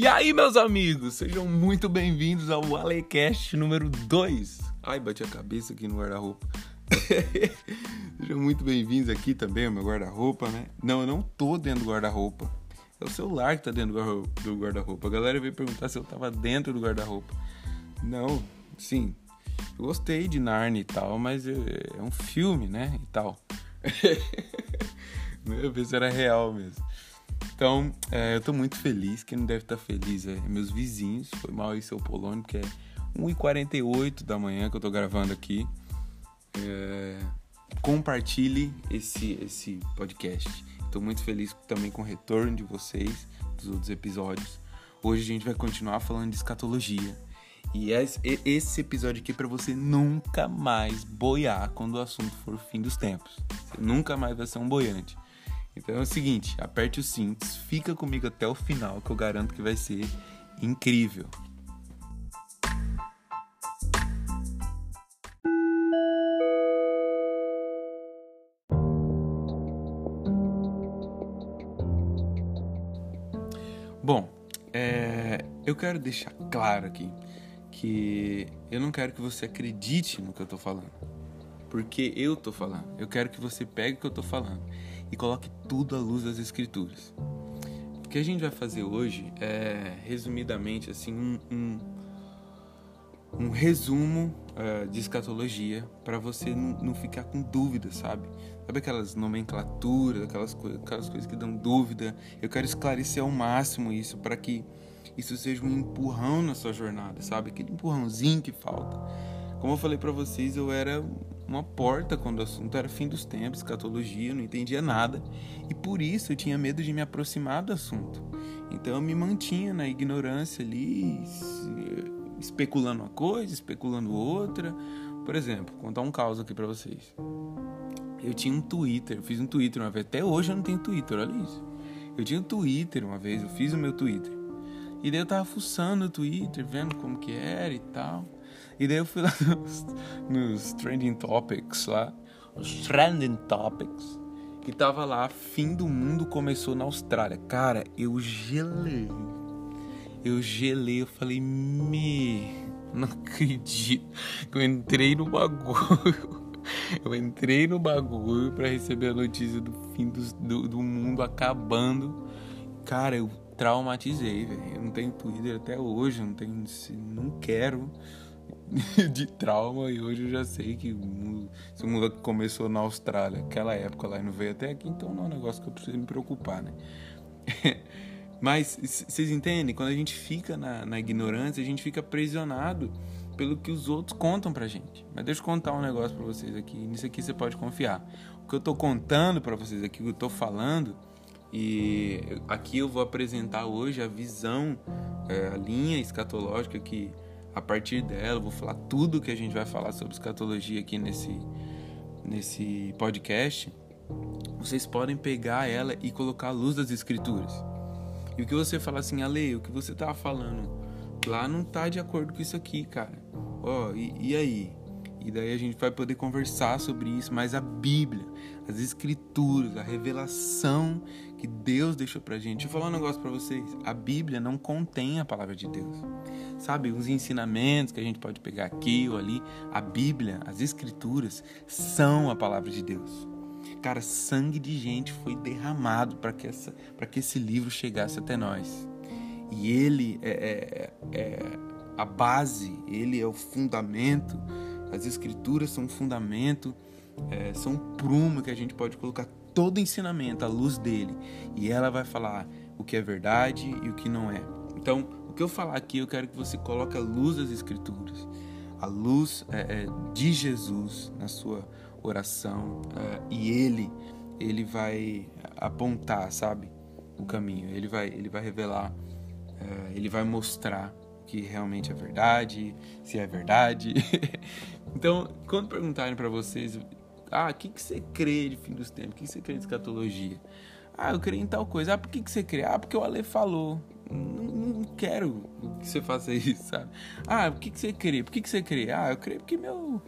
E aí, meus amigos, sejam muito bem-vindos ao Alecast número 2. Ai, bati a cabeça aqui no guarda-roupa. sejam muito bem-vindos aqui também ao meu guarda-roupa, né? Não, eu não tô dentro do guarda-roupa. É o celular que tá dentro do guarda-roupa. A galera veio perguntar se eu tava dentro do guarda-roupa. Não, sim. Eu gostei de Narnia e tal, mas é, é um filme, né? E tal. Meu, ver se era real mesmo. Então, é, eu tô muito feliz. Quem não deve estar tá feliz é meus vizinhos. Foi mal aí seu Polônio, que é 1h48 da manhã que eu tô gravando aqui. É, compartilhe esse, esse podcast. Estou muito feliz também com o retorno de vocês dos outros episódios. Hoje a gente vai continuar falando de escatologia. E esse episódio aqui é para você nunca mais boiar quando o assunto for fim dos tempos. Você nunca mais vai ser um boiante. Então é o seguinte, aperte os cintos, fica comigo até o final que eu garanto que vai ser incrível. Bom, é, eu quero deixar claro aqui que eu não quero que você acredite no que eu tô falando. Porque eu tô falando. Eu quero que você pegue o que eu tô falando e coloque tudo à luz das escrituras. O que a gente vai fazer hoje é, resumidamente, assim, um, um, um resumo uh, de escatologia para você não, ficar com dúvida, sabe? Sabe aquelas nomenclaturas, aquelas, co aquelas coisas que dão dúvida? Eu quero esclarecer ao máximo isso para que isso seja um empurrão na sua jornada, sabe? Aquele empurrãozinho que falta. Como eu falei para vocês, eu era uma porta quando o assunto era fim dos tempos, escatologia, não entendia nada. E por isso eu tinha medo de me aproximar do assunto. Então eu me mantinha na ignorância ali, especulando uma coisa, especulando outra. Por exemplo, vou contar um caos aqui para vocês. Eu tinha um Twitter, eu fiz um Twitter uma vez, até hoje eu não tenho Twitter, olha isso. Eu tinha um Twitter uma vez, eu fiz o meu Twitter. E daí eu tava fuçando o Twitter, vendo como que era e tal. E daí eu fui lá nos, nos Trending Topics lá, os Trending Topics, que tava lá, fim do mundo começou na Austrália. Cara, eu gelei. Eu gelei, eu falei, me, não acredito eu entrei no bagulho. Eu entrei no bagulho para receber a notícia do fim do, do, do mundo acabando. Cara, eu traumatizei, velho. Eu não tenho Twitter até hoje, não tenho, não quero. de trauma e hoje eu já sei que esse mundo começou na Austrália, aquela época lá e não veio até aqui, então não é um negócio que eu preciso me preocupar, né? Mas vocês entendem? Quando a gente fica na, na, ignorância, a gente fica aprisionado pelo que os outros contam pra gente. Mas deixa eu contar um negócio pra vocês aqui. Nisso aqui você pode confiar. O que eu tô contando pra vocês aqui, o que eu tô falando, e aqui eu vou apresentar hoje a visão, é, a linha escatológica que a partir dela, vou falar tudo que a gente vai falar sobre escatologia aqui nesse, nesse podcast. Vocês podem pegar ela e colocar a luz das escrituras. E o que você fala assim, Ale, o que você tava falando lá não tá de acordo com isso aqui, cara. Ó, oh, e, e aí? E daí a gente vai poder conversar sobre isso, mas a Bíblia, as escrituras, a revelação que Deus deixou pra gente. Deixa eu falar um negócio para vocês. A Bíblia não contém a palavra de Deus. Sabe, os ensinamentos que a gente pode pegar aqui ou ali, a Bíblia, as escrituras são a palavra de Deus. Cara, sangue de gente foi derramado para que essa para que esse livro chegasse até nós. E ele é, é, é a base, ele é o fundamento as escrituras são um fundamento, é, são um prumo que a gente pode colocar todo ensinamento à luz dele. E ela vai falar o que é verdade e o que não é. Então, o que eu falar aqui, eu quero que você coloque a luz das escrituras, a luz é, é, de Jesus na sua oração. É, e ele, ele vai apontar, sabe, o caminho. Ele vai, ele vai revelar, é, ele vai mostrar que realmente é verdade, se é verdade. então, quando perguntarem para vocês, ah, o que, que você crê de fim dos tempos? O que, que você crê de escatologia? Ah, eu creio em tal coisa. Ah, por que, que você crê? Ah, porque o Ale falou. Não, não quero que você faça isso, sabe? Ah, por que, que você crê? Por que, que você crê? Ah, eu creio porque meu.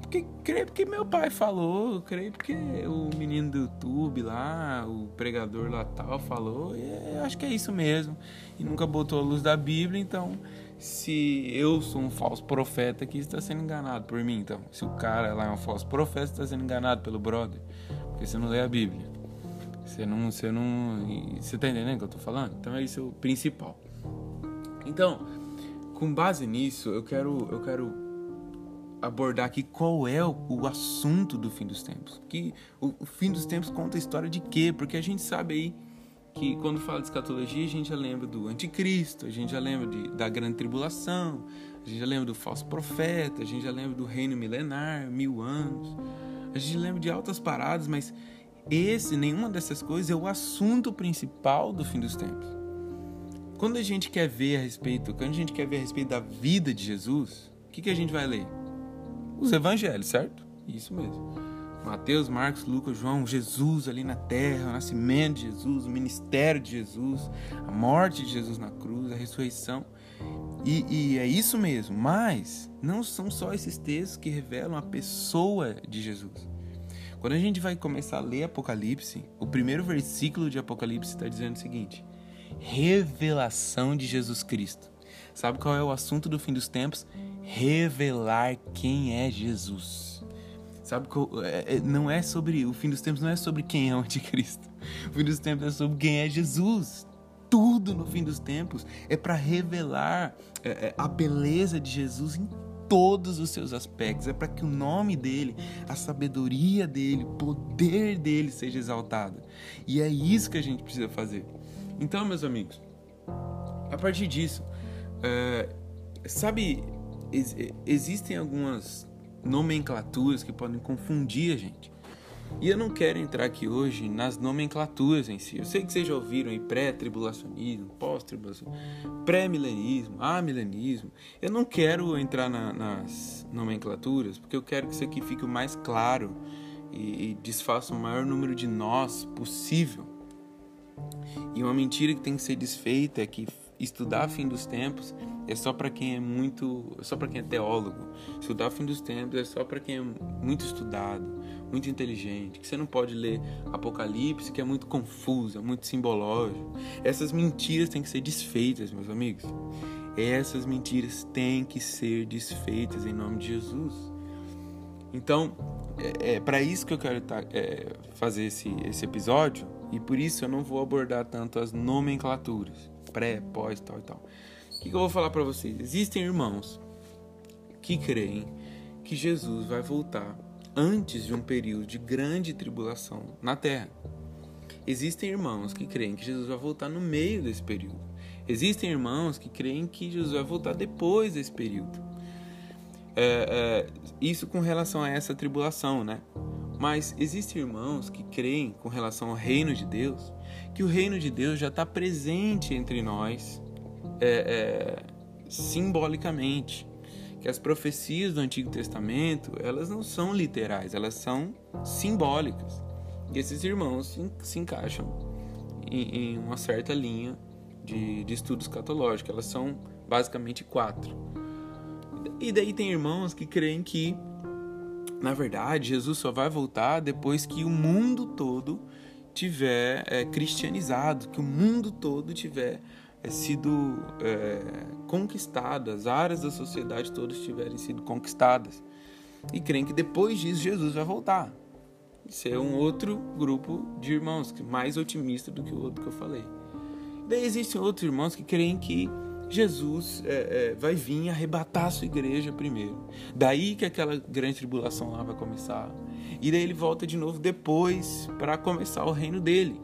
porque, creio porque meu pai falou, creio porque o menino do YouTube lá, o pregador lá tal falou, e acho que é isso mesmo. E nunca botou a luz da Bíblia, então se eu sou um falso profeta aqui, está sendo enganado por mim, então. Se o cara lá é um falso profeta, está sendo enganado pelo brother, porque você não lê a Bíblia. Você não, você não, você tá entendendo o que eu tô falando? Então é isso o principal. Então, com base nisso, eu quero, eu quero abordar aqui qual é o, o assunto do fim dos tempos. Que o, o, fim dos tempos conta a história de quê? Porque a gente sabe aí que quando fala de escatologia, a gente já lembra do anticristo, a gente já lembra de, da grande tribulação, a gente já lembra do falso profeta, a gente já lembra do reino milenar, mil anos. A gente lembra de altas paradas, mas esse, nenhuma dessas coisas é o assunto principal do fim dos tempos. Quando a gente quer ver a respeito, quando a gente quer ver a respeito da vida de Jesus, o que, que a gente vai ler? Os evangelhos, certo? Isso mesmo. Mateus, Marcos, Lucas, João, Jesus ali na terra, o nascimento de Jesus, o ministério de Jesus, a morte de Jesus na cruz, a ressurreição. E, e, é isso mesmo, mas não são só esses textos que revelam a pessoa de Jesus. Quando a gente vai começar a ler Apocalipse, o primeiro versículo de Apocalipse está dizendo o seguinte: revelação de Jesus Cristo. Sabe qual é o assunto do fim dos tempos? Revelar quem é Jesus. Sabe é, é, não é sobre o fim dos tempos não é sobre quem é o anticristo. O fim dos tempos é sobre quem é Jesus. Tudo no fim dos tempos é para revelar é, a beleza de Jesus em todos os seus aspectos. É para que o nome dele, a sabedoria dele, o poder dele seja exaltado. E é isso que a gente precisa fazer. Então, meus amigos, a partir disso, é, sabe, ex existem algumas nomenclaturas que podem confundir a gente. E eu não quero entrar aqui hoje nas nomenclaturas em si. Eu sei que vocês já ouviram aí pré-tribulacionismo, pós-tribulacionismo, pré-milenismo, amilenismo. Eu não quero entrar na, nas nomenclaturas, porque eu quero que isso aqui fique o mais claro e, e desfaça o maior número de nós possível. E uma mentira que tem que ser desfeita é que estudar fim dos tempos é só para quem é muito, só para quem é teólogo. Estudar fim dos tempos é só para quem é muito estudado, muito inteligente, que você não pode ler Apocalipse, que é muito confuso, é muito simbológico. Essas mentiras têm que ser desfeitas, meus amigos. Essas mentiras têm que ser desfeitas em nome de Jesus. Então, é, é para isso que eu quero tá, é, fazer esse, esse episódio e por isso eu não vou abordar tanto as nomenclaturas, pré, pós, tal e tal. O que, que eu vou falar para vocês? Existem irmãos que creem que Jesus vai voltar antes de um período de grande tribulação na terra. Existem irmãos que creem que Jesus vai voltar no meio desse período. Existem irmãos que creem que Jesus vai voltar depois desse período. É, é, isso com relação a essa tribulação, né? Mas existem irmãos que creem com relação ao reino de Deus, que o reino de Deus já está presente entre nós é, é, simbolicamente que as profecias do Antigo Testamento elas não são literais, elas são simbólicas. E esses irmãos se, se encaixam em, em, uma certa linha de, de estudo. Elas são basicamente quatro. E daí tem irmãos que creem que, na verdade, Jesus só vai voltar depois que o mundo todo tiver é, cristianizado, que o mundo todo tiver é, sido é, conquistadas, áreas da sociedade todas tiverem sido conquistadas. E creem que depois disso Jesus vai voltar. Ser um outro grupo de irmãos, mais otimista do que o outro que eu falei. Daí existem outros irmãos que creem que Jesus é, é, vai vir arrebatar a sua igreja primeiro. Daí que aquela grande tribulação lá vai começar. E daí ele volta de novo depois para começar o reino dele.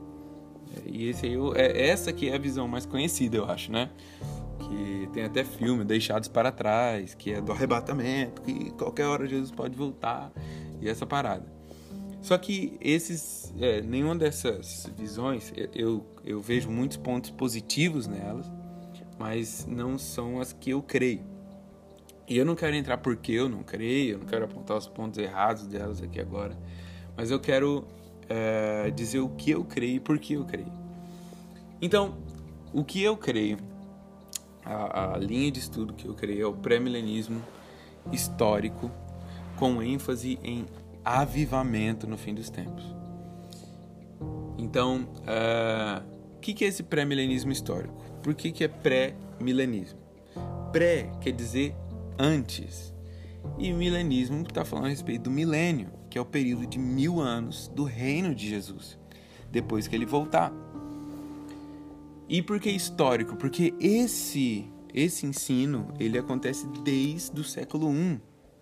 E esse aí, é, essa que é a visão mais conhecida, eu acho, né? Que tem até filme, Deixados para Trás, que é do arrebatamento, que qualquer hora Jesus pode voltar, e essa parada. Só que esses, é, nenhuma dessas visões, eu, eu vejo muitos pontos positivos nelas, mas não são as que eu creio. E eu não quero entrar porque eu não creio, eu não quero apontar os pontos errados delas aqui agora, mas eu quero é, dizer o que eu creio e por que eu creio. Então, o que eu creio, a, a linha de estudo que eu creio é o pré-milenismo histórico, com ênfase em avivamento no fim dos tempos. Então, uh, o que, que é esse pré-milenismo histórico? Por que, que é pré-milenismo? Pré quer dizer antes. E milenismo está falando a respeito do milênio, que é o período de mil anos do reino de Jesus, depois que ele voltar. E por que histórico? Porque esse esse ensino ele acontece desde o século I,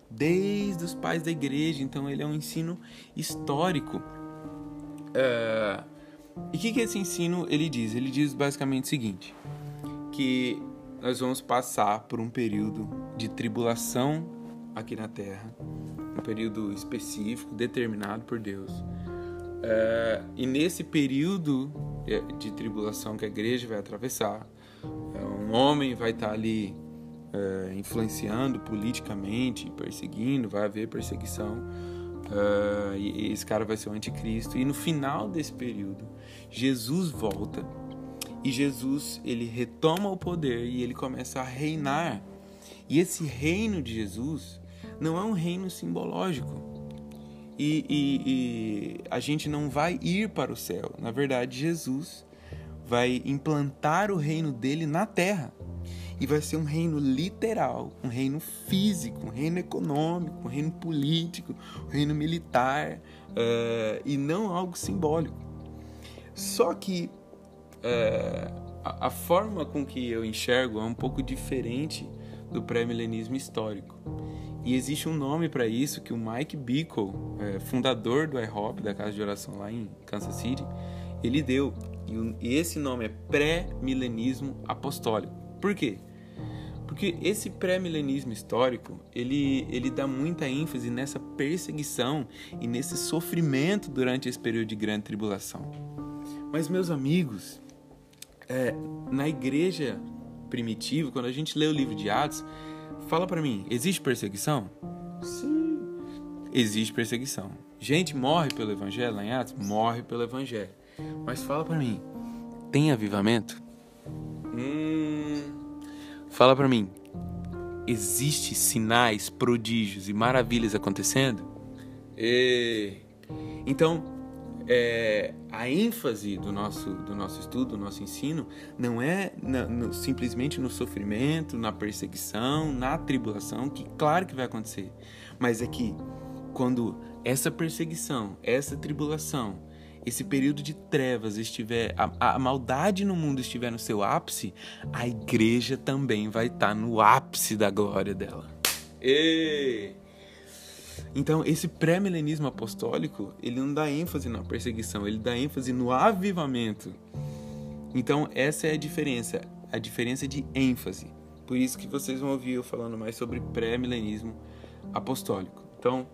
desde os pais da igreja. Então ele é um ensino histórico. Uh, e o que, que esse ensino ele diz? Ele diz basicamente o seguinte: que nós vamos passar por um período de tribulação aqui na Terra, um período específico, determinado por Deus. Uh, e nesse período de tribulação que a igreja vai atravessar, um homem vai estar ali uh, influenciando politicamente, perseguindo, vai haver perseguição. Uh, e esse cara vai ser o anticristo. E no final desse período, Jesus volta e Jesus ele retoma o poder e ele começa a reinar. E esse reino de Jesus não é um reino simbológico. E, e, e, a gente não vai ir para o céu. Na verdade, Jesus vai implantar o reino dele na terra. E vai ser um reino literal, um reino físico, um reino econômico, um reino político, um reino militar, uh, e não algo simbólico. Só que uh, a, a forma com que eu enxergo é um pouco diferente do pré-milenismo histórico. E existe um nome para isso que o Mike Bickle, é, fundador do IHOP, da casa de oração lá em Kansas City, ele deu. E esse nome é pré-milenismo apostólico. Por quê? Porque esse pré-milenismo histórico, ele, ele dá muita ênfase nessa perseguição e nesse sofrimento durante esse período de grande tribulação. Mas, meus amigos, é, na igreja primitiva, quando a gente lê o livro de Atos, fala para mim, existe perseguição? Sim. Existe perseguição. Gente morre pelo evangelho lá em Atos? Morre pelo evangelho. Mas fala para mim, tem avivamento? Hum, fala para mim, existe sinais, prodígios e maravilhas acontecendo? E... Então, é, a ênfase do nosso, do nosso estudo, do nosso ensino, não é na, no, simplesmente no sofrimento, na perseguição, na tribulação, que claro que vai acontecer, mas é que quando essa perseguição, essa tribulação, esse período de trevas estiver, a, a, maldade no mundo estiver no seu ápice, a igreja também vai estar no ápice da glória dela. E... Então, esse pré-milenismo apostólico, ele não dá ênfase na perseguição, ele dá ênfase no avivamento. Então, essa é a diferença, a diferença de ênfase. Por isso que vocês vão ouvir eu falando mais sobre pré-milenismo apostólico. Então,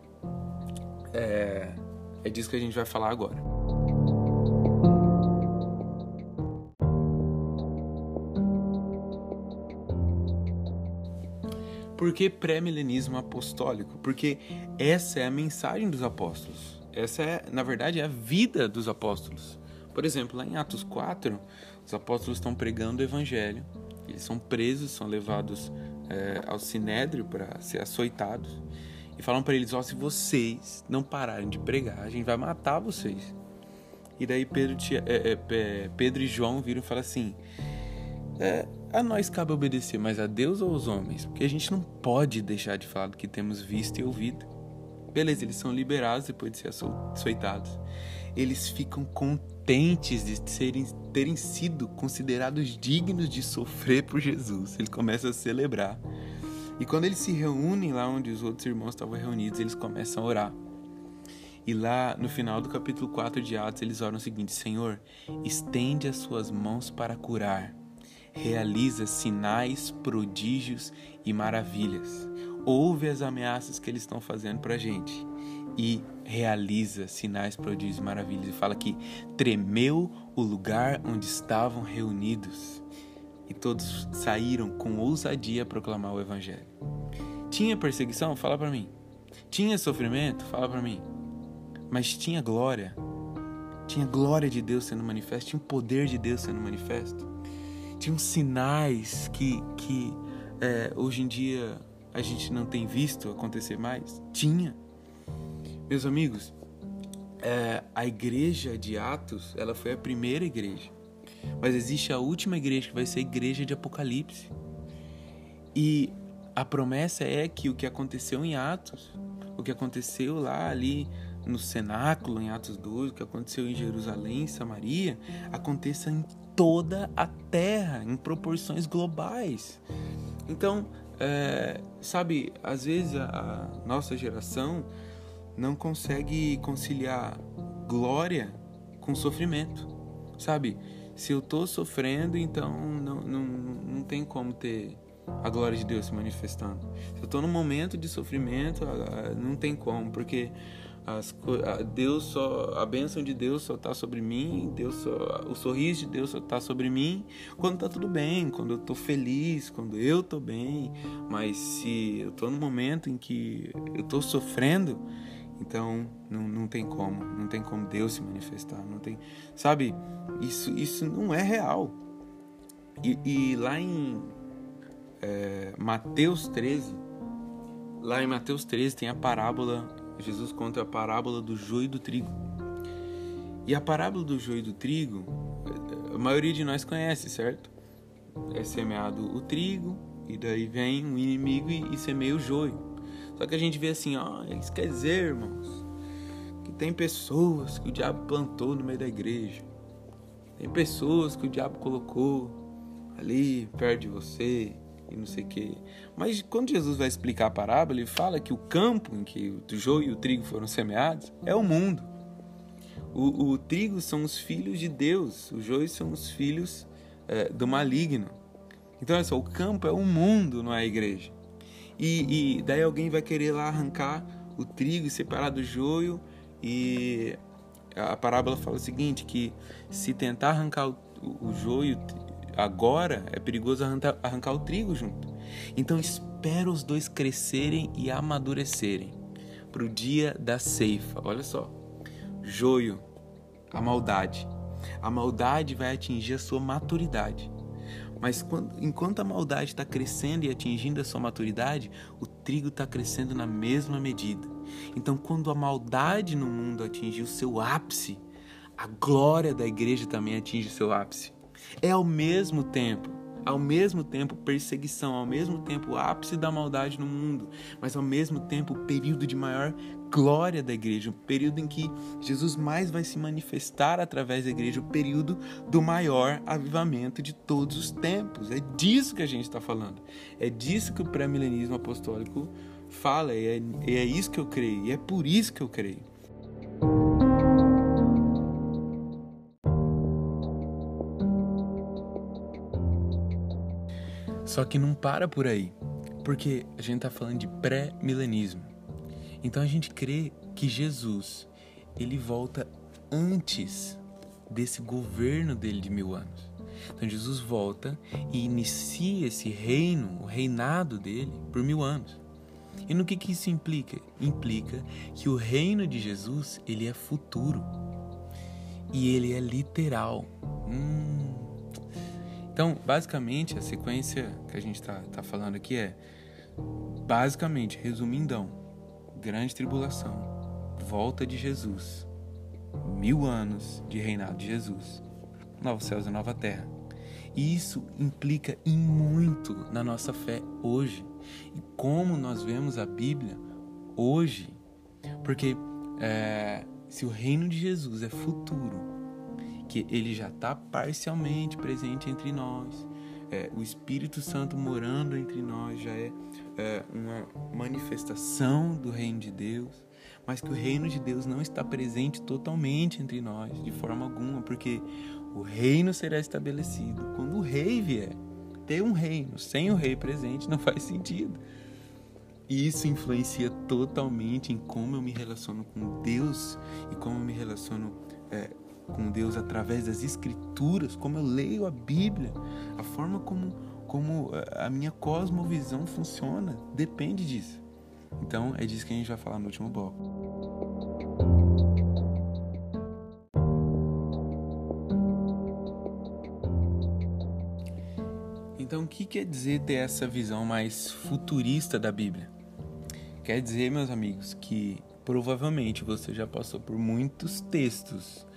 é, é disso que a gente vai falar agora. Por que pré-milenismo apostólico? Porque essa é a mensagem dos apóstolos. Essa é, na verdade, é a vida dos apóstolos. Por exemplo, lá em Atos 4, os apóstolos estão pregando o evangelho. Eles são presos, são levados é, ao sinédrio para ser açoitados. E falam para eles: ó, oh, se vocês não pararem de pregar, a gente vai matar vocês. E daí Pedro, é, é, Pedro e João viram e falam assim: é, a nós cabe obedecer mais a Deus ou aos homens? Porque a gente não pode deixar de falar do que temos visto e ouvido. Beleza, eles são liberados depois de ser açoitados. Eles ficam contentes de serem, terem sido considerados dignos de sofrer por Jesus. Eles começam a celebrar. E quando eles se reúnem lá onde os outros irmãos estavam reunidos, eles começam a orar. E lá no final do capítulo 4 de Atos, eles oram o seguinte: Senhor, estende as suas mãos para curar realiza sinais, prodígios e maravilhas. Ouve as ameaças que eles estão fazendo para a gente e realiza sinais, prodígios e maravilhas. E fala que tremeu o lugar onde estavam reunidos e todos saíram com ousadia a proclamar o evangelho. Tinha perseguição? Fala para mim. Tinha sofrimento? Fala para mim. Mas tinha glória. Tinha glória de Deus sendo manifesto, tinha o poder de Deus sendo manifesto tinham sinais que, que é, hoje em dia a gente não tem visto acontecer mais? Tinha. Meus amigos, é, a igreja de Atos, ela foi a primeira igreja. Mas existe a última igreja que vai ser a igreja de Apocalipse. E a promessa é que o que aconteceu em Atos, o que aconteceu lá ali no cenáculo em Atos 2, o que aconteceu em Jerusalém, Samaria, aconteça em toda a terra, em proporções globais. Então, é, sabe, às vezes a, a nossa geração não consegue conciliar glória com sofrimento, sabe? Se eu tô sofrendo, então não, não, não tem como ter a glória de Deus se manifestando. Se eu tô num momento de sofrimento, não tem como, porque as, a Deus só, a bênção de Deus só está sobre mim, Deus só, o sorriso de Deus só está sobre mim quando está tudo bem, quando eu estou feliz, quando eu estou bem. Mas se eu estou no momento em que eu estou sofrendo, então não, não tem como, não tem como Deus se manifestar, não tem, sabe? Isso isso não é real. E, e lá em é, Mateus 13, lá em Mateus 13 tem a parábola Jesus conta a parábola do joio e do trigo. E a parábola do joio e do trigo, a maioria de nós conhece, certo? É semeado o trigo, e daí vem um inimigo e, e semeia o joio. Só que a gente vê assim, ó, isso quer dizer, irmãos, que tem pessoas que o diabo plantou no meio da igreja. Tem pessoas que o diabo colocou ali perto de você, e não sei o quê. Mas quando Jesus vai explicar a parábola, ele fala que o campo em que o joio e o trigo foram semeados é o mundo. O, o trigo são os filhos de Deus, os joios são os filhos é, do maligno. Então, olha só, o campo é o mundo, não é a igreja. E, e daí alguém vai querer lá arrancar o trigo e separar do joio. E a parábola fala o seguinte: que se tentar arrancar o, o, o joio Agora é perigoso arrancar, arrancar o trigo junto. Então espera os dois crescerem e amadurecerem para o dia da ceifa. Olha só, joio, a maldade. A maldade vai atingir a sua maturidade. Mas quando, enquanto a maldade está crescendo e atingindo a sua maturidade, o trigo está crescendo na mesma medida. Então, quando a maldade no mundo atingir o seu ápice, a glória da igreja também atinge o seu ápice. É ao mesmo tempo, ao mesmo tempo perseguição, ao mesmo tempo ápice da maldade no mundo, mas ao mesmo tempo período de maior glória da igreja, o período em que Jesus mais vai se manifestar através da igreja, o período do maior avivamento de todos os tempos. É disso que a gente está falando. É disso que o pré-milenismo apostólico fala, e é, e é isso que eu creio, e é por isso que eu creio. Só que não para por aí, porque a gente está falando de pré-milenismo. Então a gente crê que Jesus ele volta antes desse governo dele de mil anos. Então Jesus volta e inicia esse reino, o reinado dele, por mil anos. E no que, que isso implica? Implica que o reino de Jesus ele é futuro e ele é literal. Hum, então, basicamente, a sequência que a gente está tá falando aqui é, basicamente, resumindão, grande tribulação, volta de Jesus, mil anos de reinado de Jesus, novos céus e nova terra. E isso implica em muito na nossa fé hoje e como nós vemos a Bíblia hoje, porque é, se o reino de Jesus é futuro, que ele já está parcialmente presente entre nós. É, o Espírito Santo morando entre nós já é, é uma manifestação do reino de Deus, mas que o reino de Deus não está presente totalmente entre nós, de forma alguma, porque o reino será estabelecido quando o rei vier. Ter um reino sem o rei presente não faz sentido. E isso influencia totalmente em como eu me relaciono com Deus e como eu me relaciono é, com Deus através das Escrituras, como eu leio a Bíblia, a forma como, como eh, a minha cosmovisão funciona, depende disso. Então é disso que a gente vai falar no último bloco. Então, o que quer dizer ter essa visão mais futurista da Bíblia? Quer dizer, meus amigos, que provavelmente você já passou por muitos textos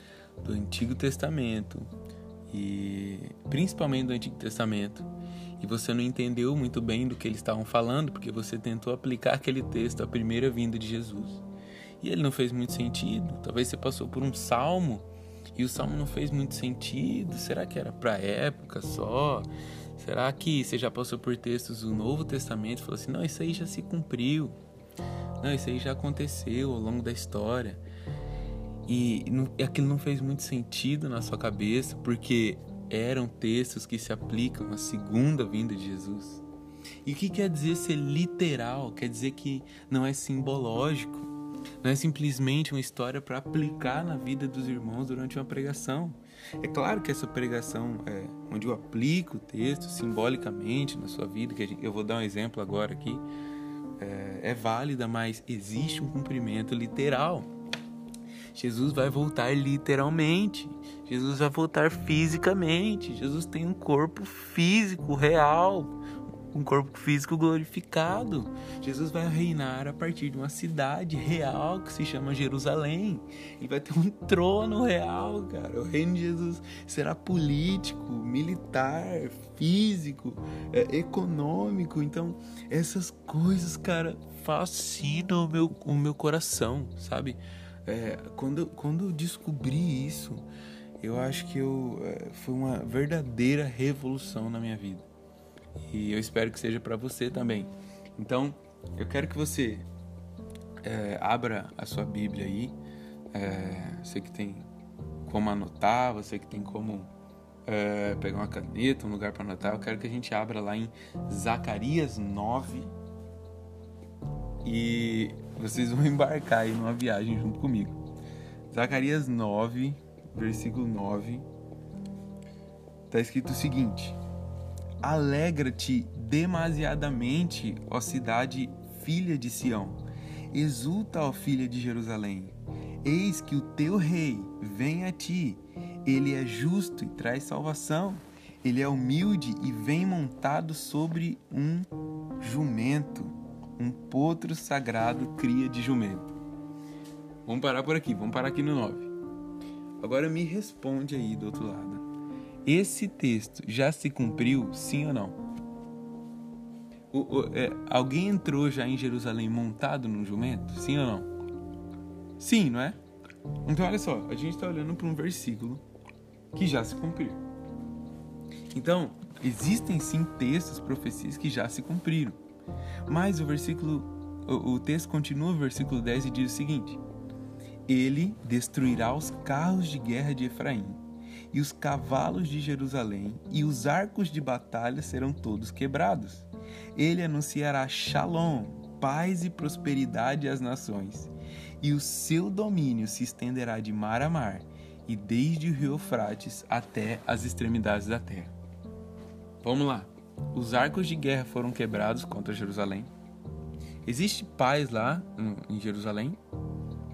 do Antigo Testamento e principalmente do Antigo Testamento e você não entendeu muito bem do que eles estavam falando porque você tentou aplicar aquele texto à primeira vinda de Jesus e ele não fez muito sentido. Talvez você passou por um salmo e o salmo não fez muito sentido. Será que era para época só? Será que você já passou por textos do Novo Testamento e falou assim: não, isso aí já se cumpriu, não, isso aí já aconteceu ao longo da história? E não, aquilo não fez muito sentido na sua cabeça, porque eram textos que se aplicam à segunda vinda de Jesus. E o que quer dizer ser literal? Quer dizer que não é simbológico, não é simplesmente uma história para aplicar na vida dos irmãos durante uma pregação. É claro que essa pregação, é, onde eu aplico o texto simbolicamente na sua vida, que eu vou dar um exemplo agora aqui, é, é válida, mas existe um cumprimento literal. Jesus vai voltar literalmente. Jesus vai voltar fisicamente. Jesus tem um corpo físico real, um corpo físico glorificado. Jesus vai reinar a partir de uma cidade real que se chama Jerusalém. Ele vai ter um trono real, cara. O reino de Jesus será político, militar, físico, é, econômico. Então, essas coisas, cara, fascinam o meu, o meu coração, sabe? É, quando, quando eu descobri isso, eu acho que eu, é, foi uma verdadeira revolução na minha vida. E eu espero que seja para você também. Então, eu quero que você é, abra a sua Bíblia aí. É, você que tem como anotar, você que tem como é, pegar uma caneta, um lugar para anotar. Eu quero que a gente abra lá em Zacarias 9. E vocês vão embarcar aí numa viagem junto comigo. Zacarias 9, versículo 9. Está escrito o seguinte: Alegra-te demasiadamente, ó cidade filha de Sião. Exulta, ó filha de Jerusalém. Eis que o teu rei vem a ti. Ele é justo e traz salvação. Ele é humilde e vem montado sobre um jumento, um potro sagrado cria de jumento. Vamos parar por aqui, vamos parar aqui no 9. Agora me responde aí do outro lado. Esse texto já se cumpriu, sim ou não? O, o, é, alguém entrou já em Jerusalém montado num jumento? Sim ou não? Sim, não é? Então, olha só, a gente está olhando para um versículo que já se cumpriu. Então, existem sim textos, profecias que já se cumpriram. Mas o versículo, o, o texto continua versículo 10 e diz o seguinte: Ele destruirá os carros de guerra de Efraim e os cavalos de Jerusalém e os arcos de batalha serão todos quebrados. Ele anunciará Shalom, paz e prosperidade às nações, e o seu domínio se estenderá de mar a mar e desde o rio Eufrates até as extremidades da terra. Vamos lá. Os arcos de guerra foram quebrados contra Jerusalém. Existe paz lá em Jerusalém?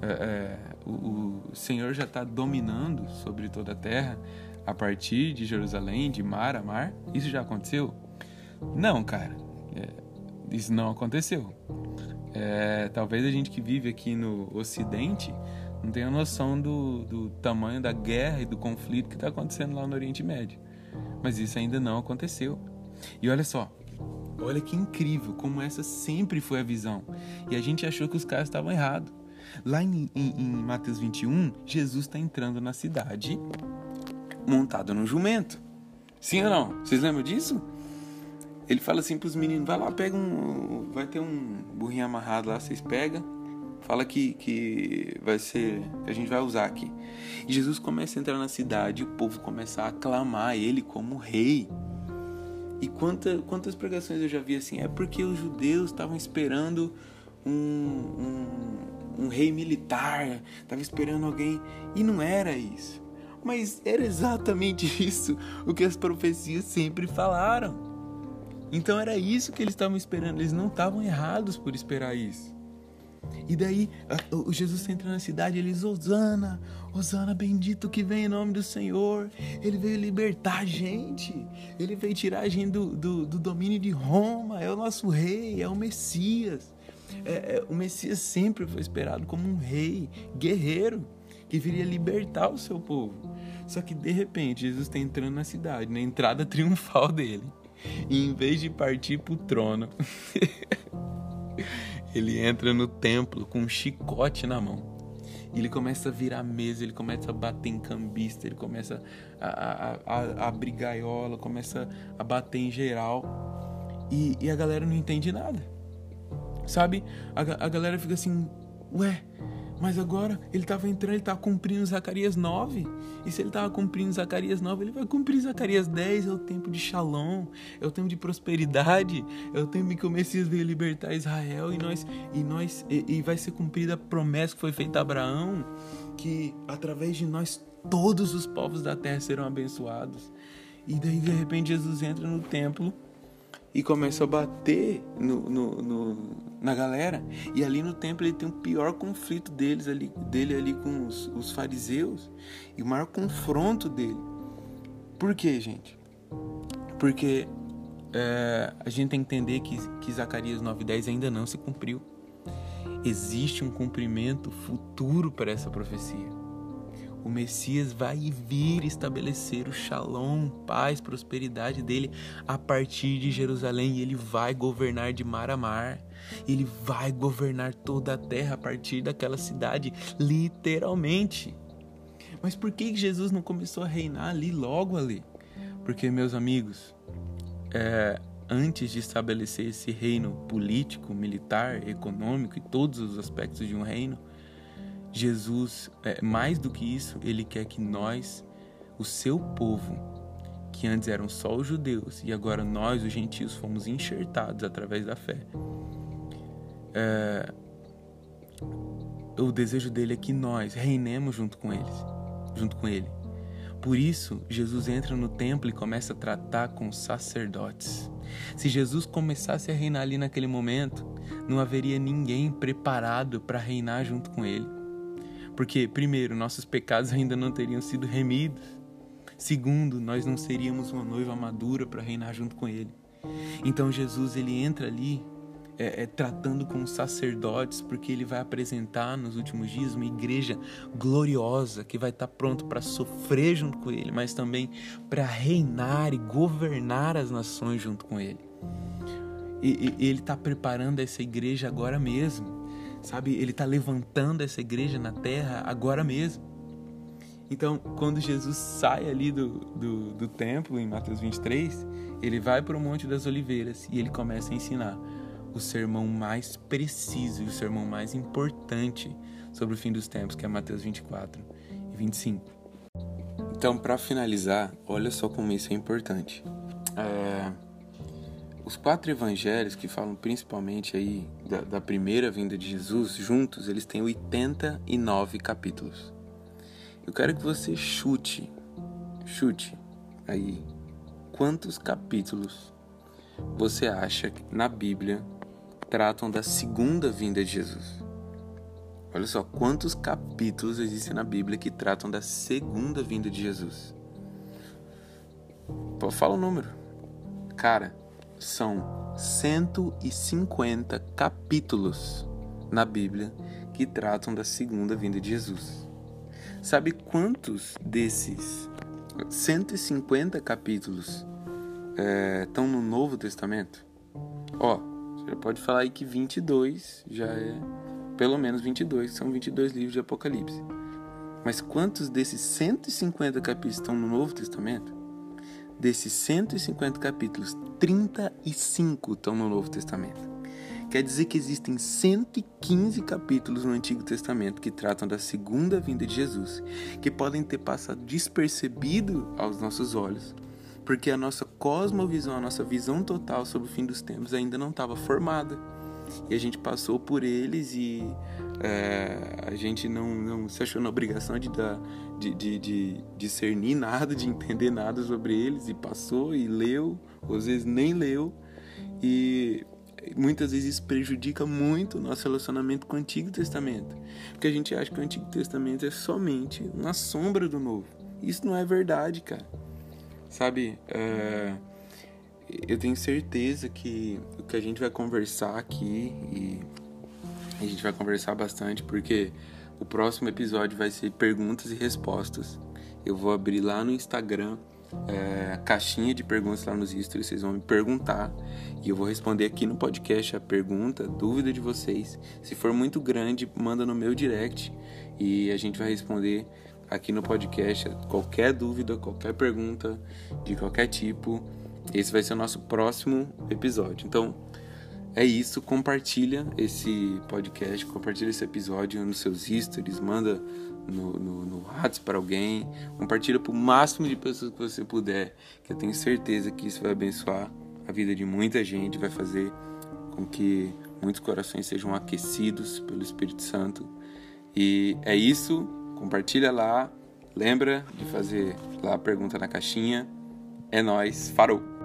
É, é, o, o Senhor já está dominando sobre toda a terra a partir de Jerusalém, de mar a mar? Isso já aconteceu? Não, cara. É, isso não aconteceu. É, talvez a gente que vive aqui no Ocidente não tenha noção do, do tamanho da guerra e do conflito que está acontecendo lá no Oriente Médio. Mas isso ainda não aconteceu. E olha só, olha que incrível como essa sempre foi a visão. E a gente achou que os caras estavam errados. Lá em, em, em Mateus 21, Jesus está entrando na cidade montado num jumento. Sim ou não? Vocês lembram disso? Ele fala assim para os meninos: vai lá, pega um. Vai ter um burrinho amarrado lá, vocês pegam. Fala que, que vai ser. que a gente vai usar aqui. E Jesus começa a entrar na cidade e o povo começa a aclamar ele como rei. E quanta, quantas pregações eu já vi assim? É porque os judeus estavam esperando um, um um rei militar, estava esperando alguém e não era isso. Mas era exatamente isso o que as profecias sempre falaram. Então era isso que eles estavam esperando, eles não estavam errados por esperar isso. E daí o Jesus entra na cidade, eles, Osana, Osana, bendito que vem em nome do Senhor. Ele veio libertar a gente, ele veio tirar a gente do, do, do domínio de Roma, é o nosso rei, é o Messias. É, é, o Messias sempre foi esperado como um rei guerreiro que viria libertar o seu povo. Só que de repente Jesus está entrando na cidade, na entrada triunfal dele. E em vez de partir para o trono, ele entra no templo com um chicote na mão. E ele começa a virar mesa, ele começa a bater em cambista, ele começa a, a, a, a abrir gaiola, começa a bater em geral. E, e a galera não entende nada. Sabe? A, a galera fica assim, ué, mas agora ele estava entrando, ele estava cumprindo Zacarias 9. E se ele estava cumprindo Zacarias 9, ele vai cumprir Zacarias 10. É o tempo de shalom, é o tempo de prosperidade, é o tempo em que o Messias veio libertar Israel e nós e nós e, e vai ser cumprida a promessa que foi feita a Abraão, que através de nós todos os povos da terra serão abençoados. E daí de repente Jesus entra no templo e começa a bater no, no, no, na galera. E ali no templo ele tem o pior conflito deles ali, dele ali com os, os fariseus e o maior confronto dele. Por quê, gente? Porque é, a gente tem que entender que, que Zacarias 9,10 ainda não se cumpriu. Existe um cumprimento futuro para essa profecia. O Messias vai vir estabelecer o shalom, paz, prosperidade dele a partir de Jerusalém e ele vai governar de mar a mar. Ele vai governar toda a terra a partir daquela cidade, literalmente. Mas por que Jesus não começou a reinar ali logo ali? Porque, meus amigos, é, antes de estabelecer esse reino político, militar, econômico e todos os aspectos de um reino, Jesus, é, mais do que isso, ele quer que nós, o seu povo, que antes eram só os judeus e agora nós, os gentios, fomos enxertados através da fé. É, o desejo dele é que nós reinemos junto com eles, junto com ele. Por isso, Jesus entra no templo e começa a tratar com os sacerdotes. Se Jesus começasse a reinar ali naquele momento, não haveria ninguém preparado para reinar junto com ele. Porque, primeiro, nossos pecados ainda não teriam sido remidos. Segundo, nós não seríamos uma noiva madura para reinar junto com Ele. Então Jesus ele entra ali é, é, tratando com os sacerdotes, porque ele vai apresentar nos últimos dias uma igreja gloriosa que vai estar pronto para sofrer junto com ele, mas também para reinar e governar as nações junto com ele. E, e ele está preparando essa igreja agora mesmo. Sabe, ele está levantando essa igreja na terra agora mesmo. Então, quando Jesus sai ali do, do, do templo, em Mateus 23, ele vai para o Monte das Oliveiras e ele começa a ensinar o sermão mais preciso e o sermão mais importante sobre o fim dos tempos, que é Mateus 24 e 25. Então, para finalizar, olha só como isso é importante. É os quatro evangelhos que falam principalmente aí da, da, primeira vinda de Jesus, juntos, eles têm 89 capítulos. Eu quero que você chute, chute aí, quantos capítulos você acha que na Bíblia tratam da segunda vinda de Jesus? Olha só, quantos capítulos existem na Bíblia que tratam da segunda vinda de Jesus? Fala o número. Cara, são 150 capítulos na Bíblia que tratam da segunda vinda de Jesus. Sabe quantos desses 150 capítulos é, estão no Novo Testamento? Ó, você pode falar aí que 22 já é pelo menos 22, são 22 livros de Apocalipse. Mas quantos desses 150 capítulos estão no Novo Testamento? Desses 150 capítulos, 35 estão no Novo Testamento. Quer dizer que existem 115 capítulos no Antigo Testamento que tratam da segunda vinda de Jesus, que podem ter passado despercebido aos nossos olhos, porque a nossa cosmovisão, a nossa visão total sobre o fim dos tempos ainda não estava formada. E a gente passou por eles e é, a gente não, não se achou na obrigação de, dar, de, de, de discernir nada, de entender nada sobre eles, e passou e leu, às vezes nem leu. E muitas vezes isso prejudica muito o nosso relacionamento com o Antigo Testamento. Porque a gente acha que o Antigo Testamento é somente uma sombra do Novo. Isso não é verdade, cara. Sabe, uh, eu tenho certeza que o que a gente vai conversar aqui e a gente vai conversar bastante porque o próximo episódio vai ser perguntas e respostas. Eu vou abrir lá no Instagram é, caixinha de perguntas lá nos stories, vocês vão me perguntar e eu vou responder aqui no podcast a pergunta, a dúvida de vocês. Se for muito grande, manda no meu direct e a gente vai responder aqui no podcast qualquer dúvida, qualquer pergunta de qualquer tipo. Esse vai ser o nosso próximo episódio. Então, é isso, compartilha esse podcast, compartilha esse episódio nos seus stories, manda no, no, no WhatsApp para alguém, compartilha para o máximo de pessoas que você puder, que eu tenho certeza que isso vai abençoar a vida de muita gente, vai fazer com que muitos corações sejam aquecidos pelo Espírito Santo. E é isso, compartilha lá, lembra de fazer lá a pergunta na caixinha. É nós, farou.